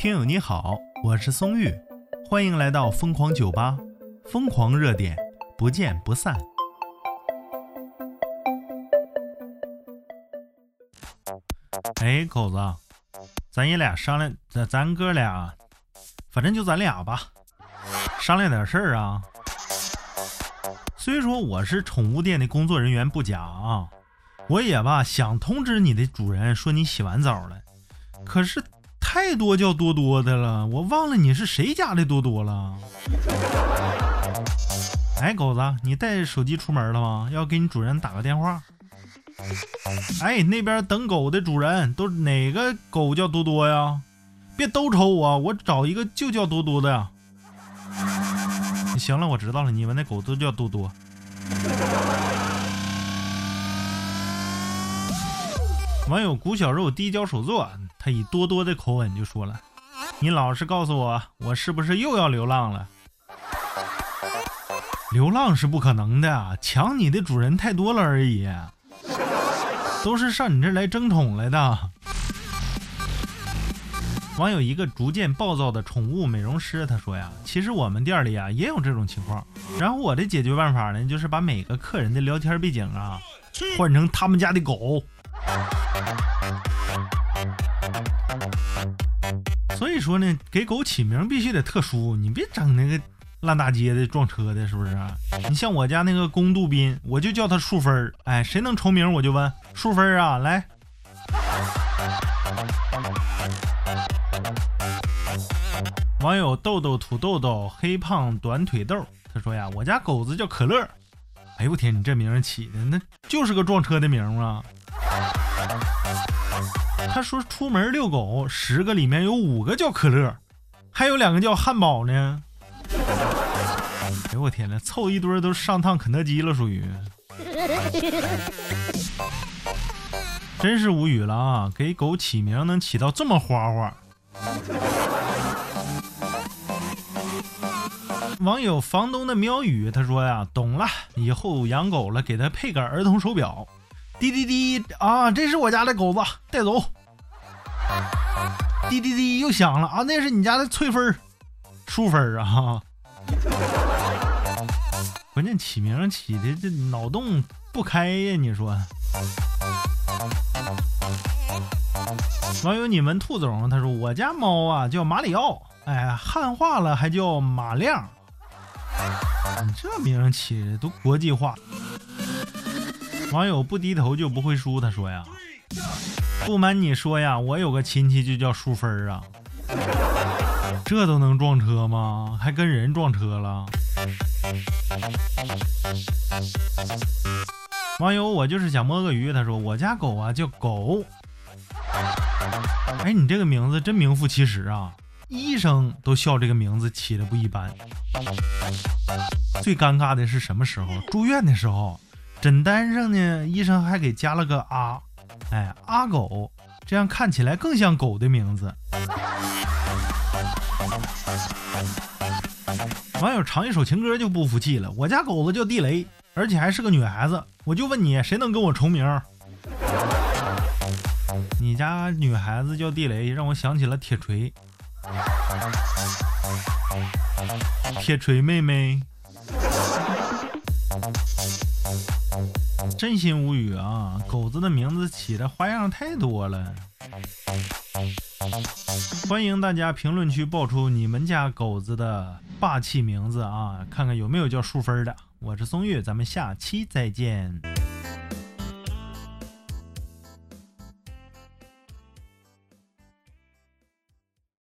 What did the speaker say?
听友你好，我是松玉，欢迎来到疯狂酒吧，疯狂热点，不见不散。哎，狗子，咱爷俩商量，咱咱哥俩，反正就咱俩吧，商量点事儿啊。虽说我是宠物店的工作人员不假啊，我也吧想通知你的主人说你洗完澡了，可是。太多叫多多的了，我忘了你是谁家的多多了。哎，狗子，你带手机出门了吗？要给你主人打个电话。哎，那边等狗的主人都哪个狗叫多多呀？别都瞅我，我找一个就叫多多的呀。行了，我知道了，你们那狗都叫多多。网友古小肉低脚手作。他以多多的口吻就说了：“你老实告诉我，我是不是又要流浪了？流浪是不可能的，抢你的主人太多了而已，都是上你这儿来争宠来的。”网友一个逐渐暴躁的宠物美容师他说呀：“其实我们店里啊也有这种情况，然后我的解决办法呢，就是把每个客人的聊天背景啊换成他们家的狗。”所以说呢，给狗起名必须得特殊，你别整那个烂大街的撞车的，是不是？你像我家那个公杜宾，我就叫它淑芬儿。哎，谁能重名我就问淑芬儿啊，来。网友豆豆土豆豆黑胖短腿豆，他说呀，我家狗子叫可乐。哎呦我天，你这名起的那就是个撞车的名啊。他说：“出门遛狗，十个里面有五个叫可乐，还有两个叫汉堡呢。”哎呦我天呐，凑一堆都上趟肯德基了，属于。真是无语了啊！给狗起名能起到这么花花。网友房东的喵语他说呀：“懂了，以后养狗了，给它配个儿童手表。”滴滴滴啊，这是我家的狗子，带走。滴滴滴又响了啊，那是你家的翠芬儿、淑芬儿啊。关键起名起的这脑洞不开呀，你说。网友你们兔总他说我家猫啊叫马里奥，哎，汉化了还叫马亮。这名起的都国际化。网友不低头就不会输，他说呀，不瞒你说呀，我有个亲戚就叫淑芬儿啊，这都能撞车吗？还跟人撞车了？网友我就是想摸个鱼，他说我家狗啊叫狗，哎，你这个名字真名副其实啊，医生都笑这个名字起的不一般。最尴尬的是什么时候？住院的时候。诊单上呢，医生还给加了个阿，哎，阿狗，这样看起来更像狗的名字。网友唱一首情歌就不服气了，我家狗子叫地雷，而且还是个女孩子，我就问你，谁能跟我重名？你家女孩子叫地雷，让我想起了铁锤，铁锤妹妹。真心无语啊！狗子的名字起的花样太多了。欢迎大家评论区爆出你们家狗子的霸气名字啊，看看有没有叫淑芬的。我是松月，咱们下期再见。